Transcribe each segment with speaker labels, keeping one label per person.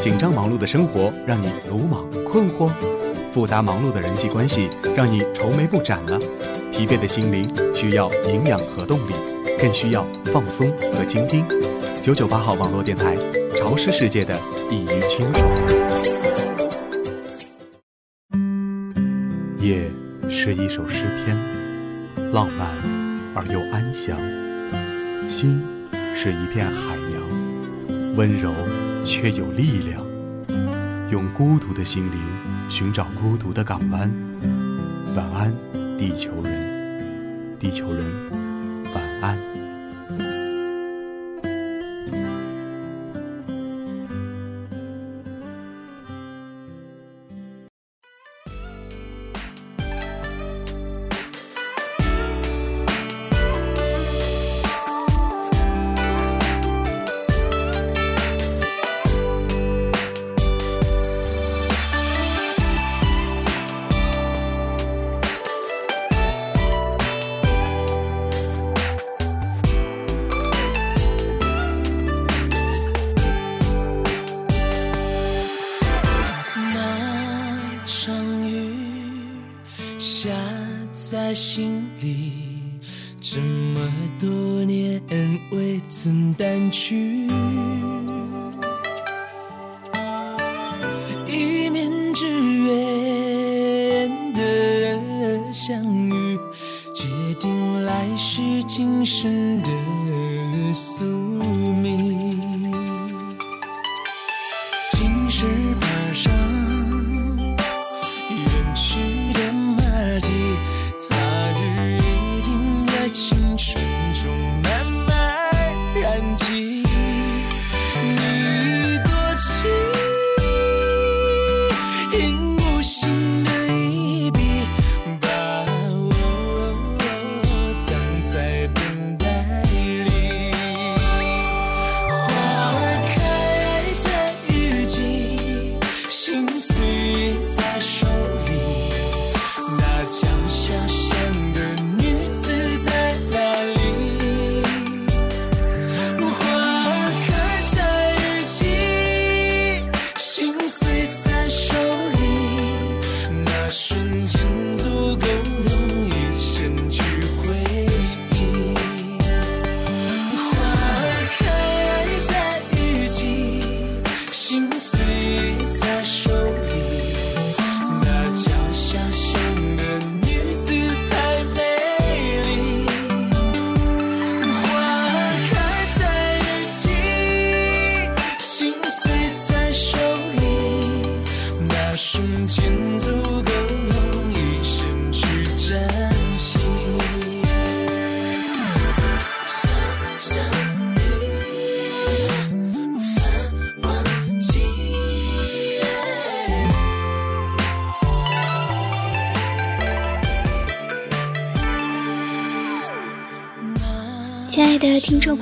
Speaker 1: 紧张忙碌的生活让你鲁莽困惑，复杂忙碌的人际关系让你愁眉不展了，疲惫的心灵需要营养和动力，更需要放松和倾听。九九八号网络电台，潮湿世界的一隅清爽。夜是一首诗篇，浪漫而又安详；心是一片海洋，温柔却有力量。用孤独的心灵寻找孤独的港湾。晚安，地球人，地球人，
Speaker 2: 在心里这么多年未曾淡去，一面之缘的相遇，决定来世今生的宿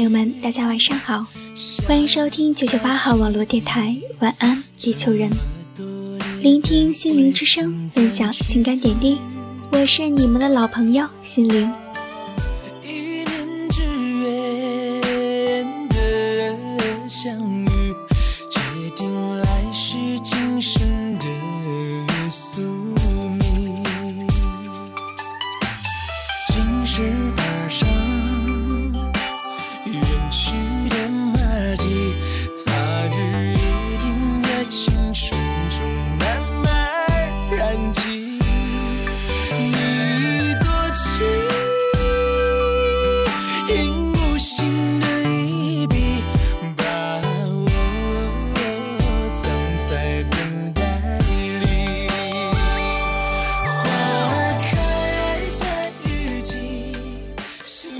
Speaker 3: 朋友们，大家晚上好，欢迎收听九九八号网络电台，晚安，地球人，聆听心灵之声，分享情感点滴，我是你们的老朋友心灵。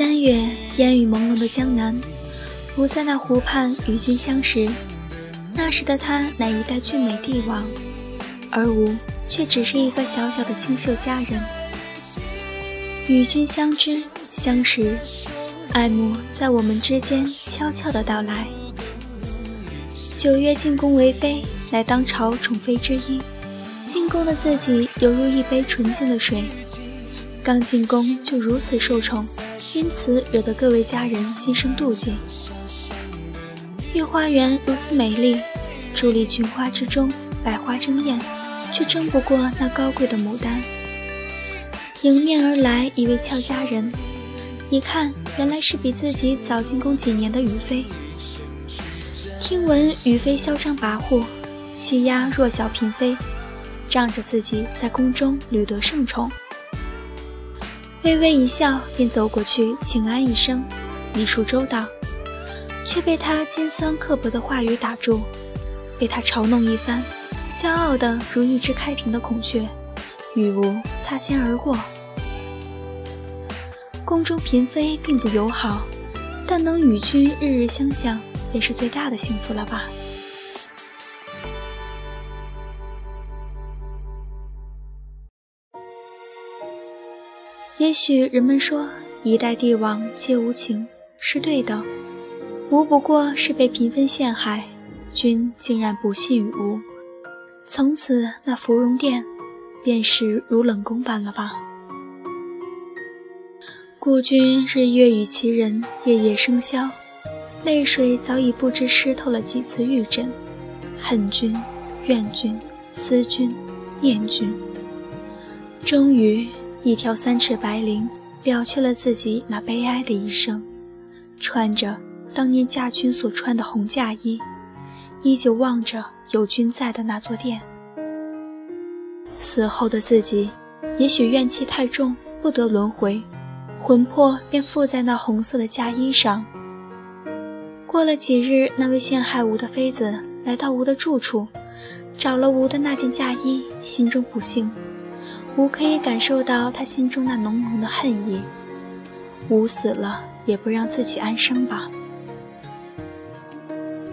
Speaker 3: 三月，烟雨朦胧的江南，吾在那湖畔与君相识。那时的他乃一代俊美帝王，而吾却只是一个小小的清秀佳人。与君相知相识，爱慕在我们之间悄悄的到来。九月进宫为妃，乃当朝宠妃之一。进宫的自己犹如一杯纯净的水，刚进宫就如此受宠，因此惹得各位家人心生妒忌。御花园如此美丽，伫立群花之中，百花争艳，却争不过那高贵的牡丹。迎面而来一位俏佳人，一看原来是比自己早进宫几年的雨妃。听闻雨妃嚣张跋扈，欺压弱小嫔妃，仗着自己在宫中屡得圣宠，微微一笑，便走过去请安一声，礼数周到。却被他尖酸刻薄的话语打住，被他嘲弄一番，骄傲的如一只开屏的孔雀，与吾擦肩而过。宫中嫔妃并不友好，但能与君日日相向，便是最大的幸福了吧？也许人们说一代帝王皆无情，是对的。吾不过是被嫔妃陷害，君竟然不信于吾，从此那芙蓉殿便是如冷宫般了吧？故君日月与其人，夜夜笙箫，泪水早已不知湿透了几次玉枕，恨君、怨君、思君、念君，终于一条三尺白绫了却了自己那悲哀的一生，穿着。当年嫁君所穿的红嫁衣，依旧望着有君在的那座殿。死后的自己，也许怨气太重，不得轮回，魂魄便附在那红色的嫁衣上。过了几日，那位陷害吾的妃子来到吾的住处，找了吾的那件嫁衣，心中不幸。吾可以感受到他心中那浓浓的恨意。吾死了，也不让自己安生吧。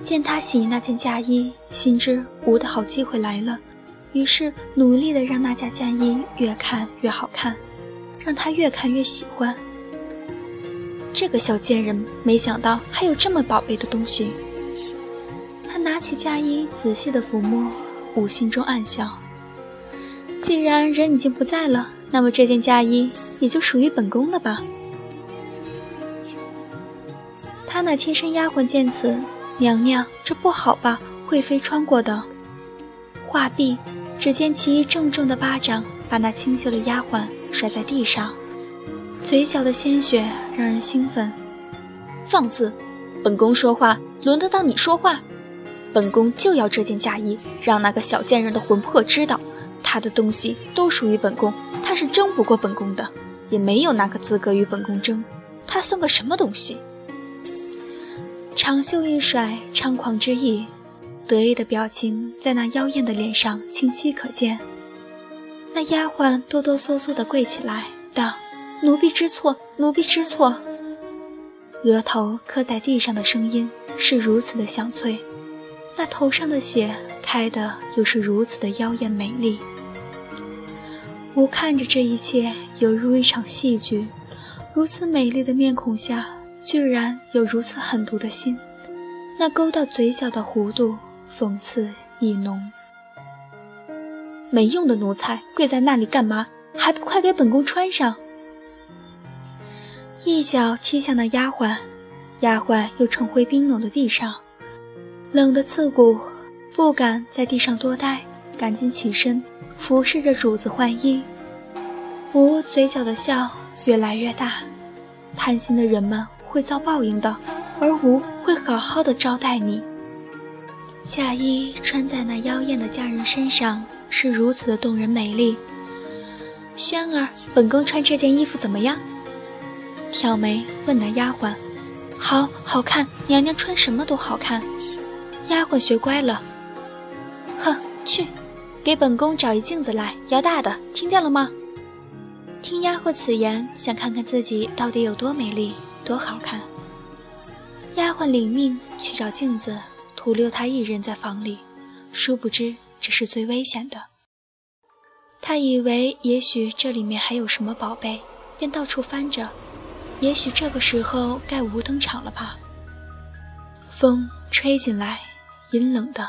Speaker 3: 见他洗那件嫁衣，心知吾的好机会来了，于是努力的让那件嫁衣越看越好看，让他越看越喜欢。这个小贱人没想到还有这么宝贝的东西。他拿起嫁衣仔细的抚摸，吴心中暗笑：既然人已经不在了，那么这件嫁衣也就属于本宫了吧。他那贴身丫鬟见此。娘娘，这不好吧？贵妃穿过的。话毕，只见其一重重的巴掌把那清秀的丫鬟甩在地上，嘴角的鲜血让人兴奋。放肆！本宫说话轮得到你说话？本宫就要这件嫁衣，让那个小贱人的魂魄知道，她的东西都属于本宫，她是争不过本宫的，也没有那个资格与本宫争。她算个什么东西？长袖一甩，猖狂之意，得意的表情在那妖艳的脸上清晰可见。那丫鬟哆哆嗦嗦地跪起来，道：“奴婢知错，奴婢知错。”额头磕在地上的声音是如此的响脆，那头上的血开的又是如此的妖艳美丽。我看着这一切，犹如一场戏剧。如此美丽的面孔下。居然有如此狠毒的心，那勾到嘴角的弧度，讽刺意浓。没用的奴才，跪在那里干嘛？还不快给本宫穿上！一脚踢向那丫鬟，丫鬟又重回冰冷的地上，冷得刺骨，不敢在地上多待，赶紧起身，服侍着主子换衣。吾嘴角的笑越来越大，贪心的人们。会遭报应的，而吾会好好的招待你。嫁衣穿在那妖艳的佳人身上，是如此的动人美丽。轩儿，本宫穿这件衣服怎么样？挑眉问那丫鬟。好，好看，娘娘穿什么都好看。丫鬟学乖了。哼，去，给本宫找一镜子来，要大的，听见了吗？听丫鬟此言，想看看自己到底有多美丽。多好看！丫鬟领命去找镜子，徒留她一人在房里。殊不知这是最危险的。她以为也许这里面还有什么宝贝，便到处翻着。也许这个时候该无登场了吧？风吹进来，阴冷的。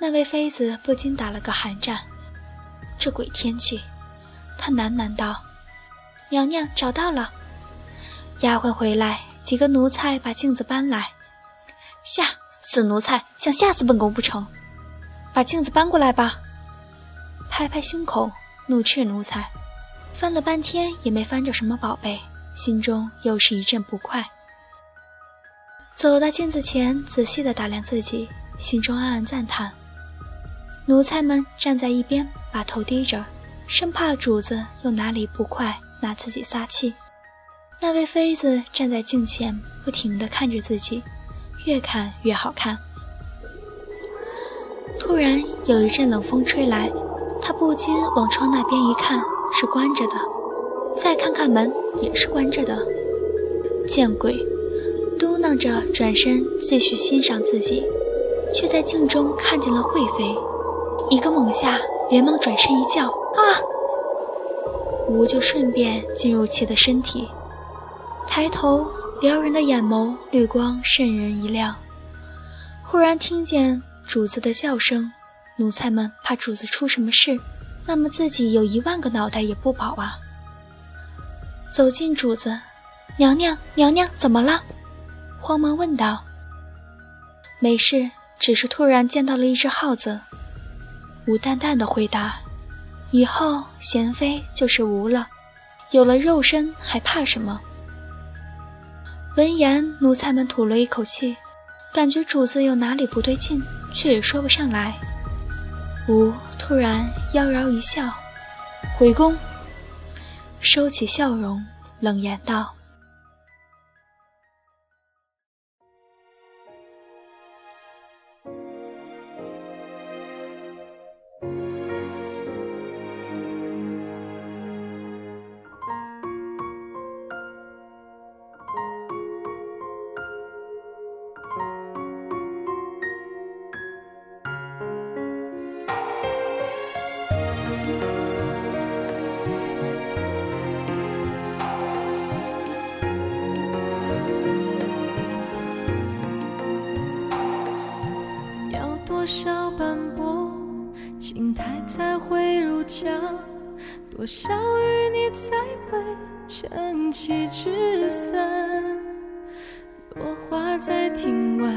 Speaker 3: 那位妃子不禁打了个寒战。这鬼天气，她喃喃道：“娘娘找到了。”丫鬟回来，几个奴才把镜子搬来。吓死奴才，想吓死本宫不成？把镜子搬过来吧。拍拍胸口，怒斥奴才，翻了半天也没翻着什么宝贝，心中又是一阵不快。走到镜子前，仔细的打量自己，心中暗暗赞叹。奴才们站在一边，把头低着，生怕主子又哪里不快，拿自己撒气。那位妃子站在镜前，不停地看着自己，越看越好看。突然有一阵冷风吹来，她不禁往窗那边一看，是关着的；再看看门，也是关着的。见鬼！嘟囔着，转身继续欣赏自己，却在镜中看见了惠妃。一个猛下，连忙转身一叫：“啊！”吾就顺便进入其的身体。抬头，撩人的眼眸绿光渗人一亮。忽然听见主子的叫声，奴才们怕主子出什么事，那么自己有一万个脑袋也不保啊！走近主子，娘娘，娘娘，怎么了？慌忙问道：“没事，只是突然见到了一只耗子。”吴淡淡的回答：“以后贤妃就是吴了，有了肉身还怕什么？”闻言，奴才们吐了一口气，感觉主子有哪里不对劲，却也说不上来。吴突然妖娆一笑：“回宫。”收起笑容，冷言道。
Speaker 4: 多少淤泥才会撑起纸伞。落花在庭外，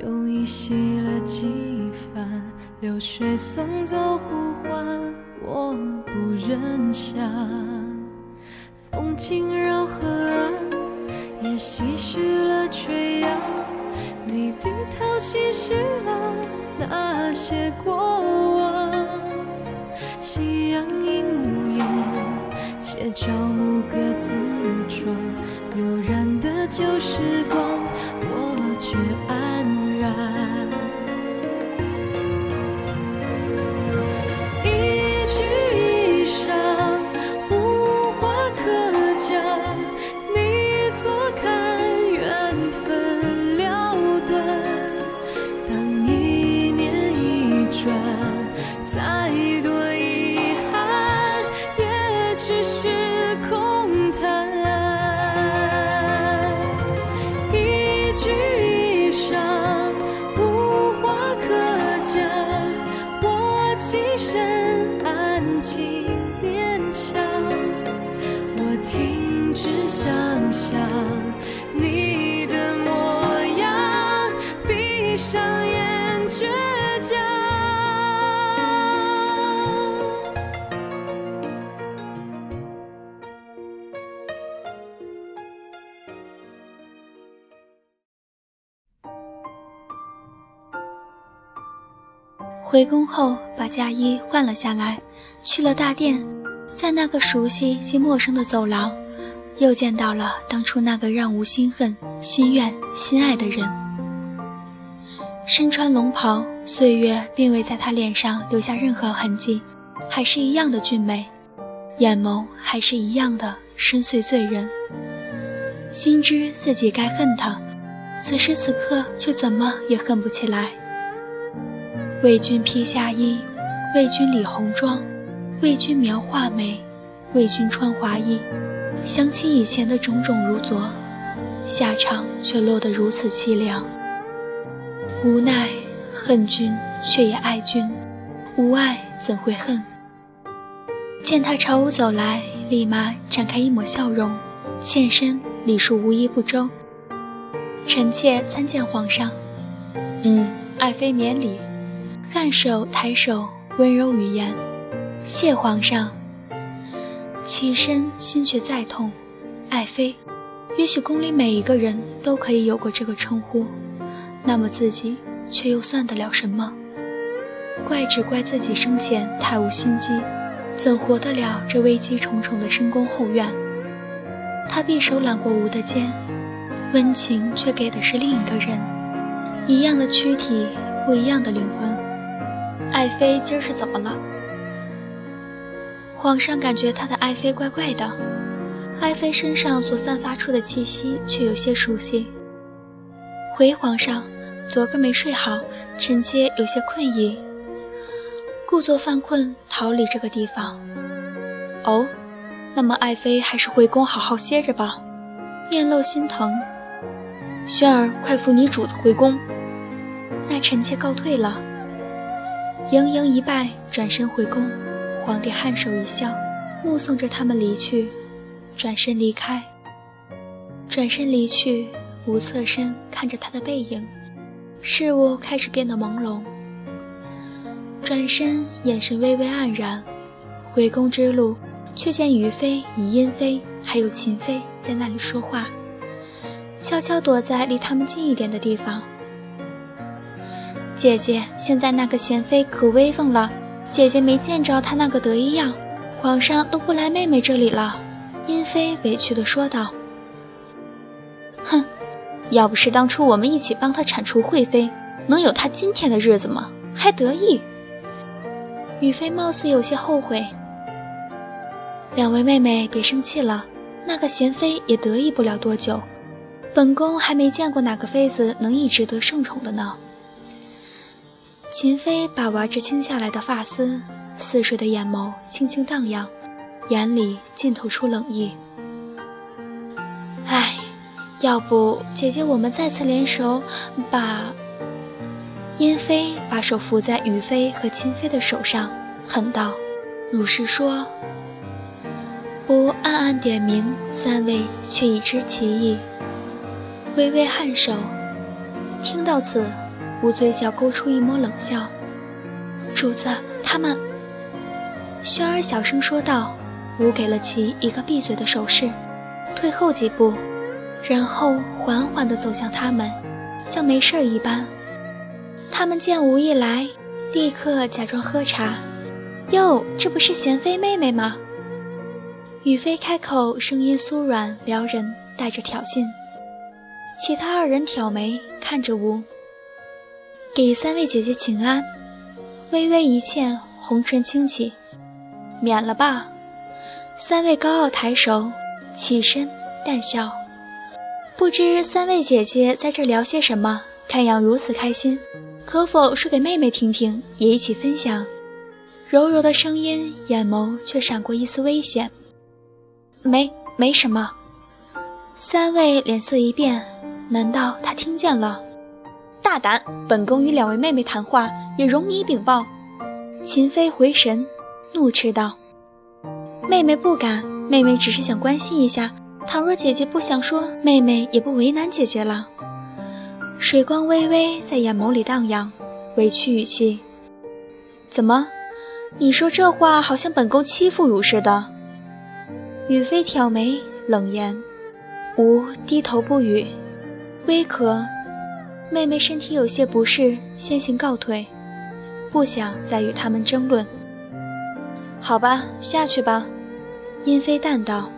Speaker 4: 又依稀了几番。流水送走呼唤，我不忍想。风轻绕河岸，也唏嘘了垂杨。你低头唏嘘了那些过往，且朝暮各自闯。悠然的旧时光，
Speaker 3: 回宫后，把嫁衣换了下来，去了大殿，在那个熟悉且陌生的走廊，又见到了当初那个让吾心恨、心怨、心爱的人。身穿龙袍，岁月并未在他脸上留下任何痕迹，还是一样的俊美，眼眸还是一样的深邃醉人。心知自己该恨他，此时此刻却怎么也恨不起来。为君披夏衣，为君理红妆，为君描画眉，为君穿华衣。想起以前的种种如昨，下场却落得如此凄凉。无奈恨君，却也爱君；无爱怎会恨？见他朝吾走来，立马展开一抹笑容，欠身礼数无一不周。臣妾参见皇上。嗯，爱妃免礼。颔首抬手，温柔语言：“谢皇上。”起身，心却再痛。爱妃，也许宫里每一个人都可以有过这个称呼，那么自己却又算得了什么？怪只怪自己生前太无心机，怎活得了这危机重重的深宫后院？他匕首揽过吴的肩，温情却给的是另一个人，一样的躯体，不一样的灵魂。爱妃今儿是怎么了？皇上感觉他的爱妃怪怪的，爱妃身上所散发出的气息却有些熟悉。回皇上，昨个没睡好，臣妾有些困意，故作犯困逃离这个地方。哦，那么爱妃还是回宫好好歇着吧。面露心疼，轩儿，快扶你主子回宫。那臣妾告退了。盈盈一拜，转身回宫。皇帝颔首一笑，目送着他们离去，转身离开。转身离去，无侧身看着他的背影，事物开始变得朦胧。转身，眼神微微黯然。回宫之路，却见于妃、宜殷妃还有秦妃在那里说话，悄悄躲在离他们近一点的地方。姐姐，现在那个贤妃可威风了。姐姐没见着她那个得意样，皇上都不来妹妹这里了。殷妃委屈地说道：“哼，要不是当初我们一起帮她铲除惠妃，能有她今天的日子吗？还得意？”雨妃貌似有些后悔。两位妹妹别生气了，那个贤妃也得意不了多久，本宫还没见过哪个妃子能一直得圣宠的呢。秦妃把玩着轻下来的发丝，似水的眼眸轻轻荡漾，眼里浸透出冷意。唉，要不姐姐我们再次联手，把……殷妃把手扶在雨妃和秦妃的手上，狠道：“如是说，不暗暗点名，三位却已知其意。”微微颔首，听到此。吴嘴角勾出一抹冷笑，主子，他们。轩儿小声说道。吴给了其一个闭嘴的手势，退后几步，然后缓缓地走向他们，像没事一般。他们见吴一来，立刻假装喝茶。哟，这不是贤妃妹妹吗？雨菲开口，声音酥软撩人，带着挑衅。其他二人挑眉看着吴。给三位姐姐请安，微微一欠，红唇轻启，免了吧。三位高傲抬手，起身淡笑。不知三位姐姐在这聊些什么？看样如此开心，可否说给妹妹听听，也一起分享？柔柔的声音，眼眸却闪过一丝危险。没，没什么。三位脸色一变，难道他听见了？大胆！本宫与两位妹妹谈话，也容你禀报。秦妃回神，怒斥道：“妹妹不敢，妹妹只是想关心一下。倘若姐姐不想说，妹妹也不为难姐姐了。”水光微微在眼眸里荡漾，委屈语气：“怎么？你说这话好像本宫欺负汝似的。”雨妃挑眉，冷言：“吾低头不语，微咳。”妹妹身体有些不适，先行告退，不想再与他们争论。好吧，下去吧。殷妃淡道，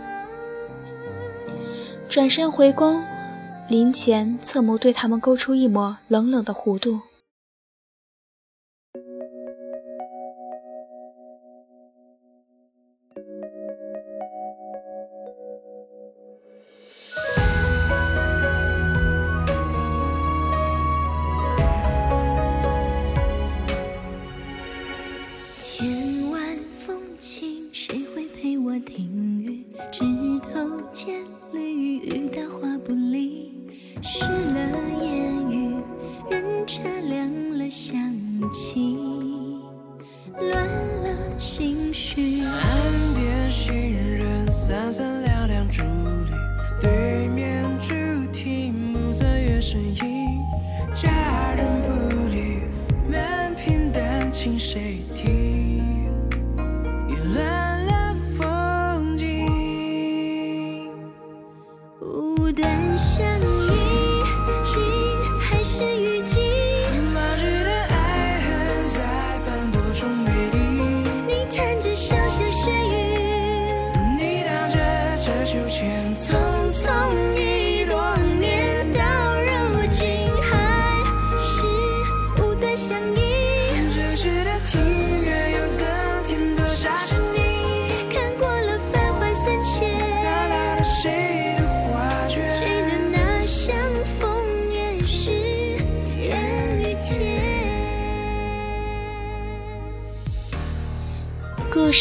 Speaker 3: 转身回宫，临前侧眸对他们勾出一抹冷冷的弧度。
Speaker 2: 岸边行人
Speaker 5: 三
Speaker 6: 三
Speaker 5: 两两，伫立对面。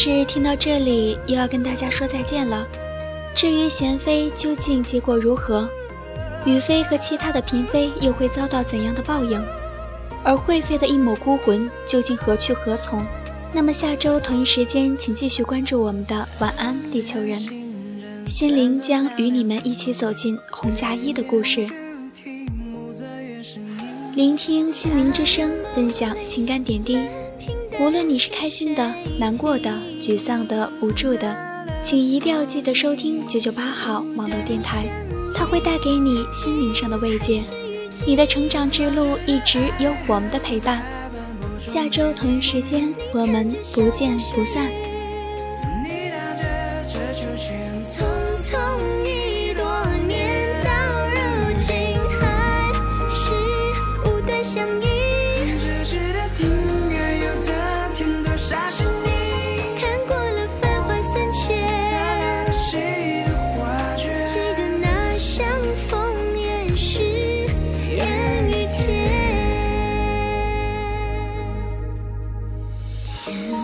Speaker 5: 是
Speaker 3: 听到这里，又要跟大家说再见了。至于贤妃究竟结果如何，雨妃和其他的嫔妃又会遭到怎样的报应？而惠妃的一抹孤魂究竟何去何从？那么下周同一时间，请继续关注我们的晚安地球人，心灵将与你们一起走进红嫁衣的故事，聆听心灵之声，分享情感点滴。无论你是开心的、难过的、沮丧的、无助的，请一定要记得收听九九八号网络电台，它会带给你心灵上的慰藉。你的成长之路一直有我们的陪伴。下周同一时间，我们不见不散。
Speaker 5: 天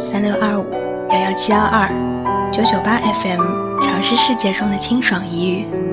Speaker 7: 三六二五幺幺七幺二九九八 FM，尝试世界中的清爽一隅。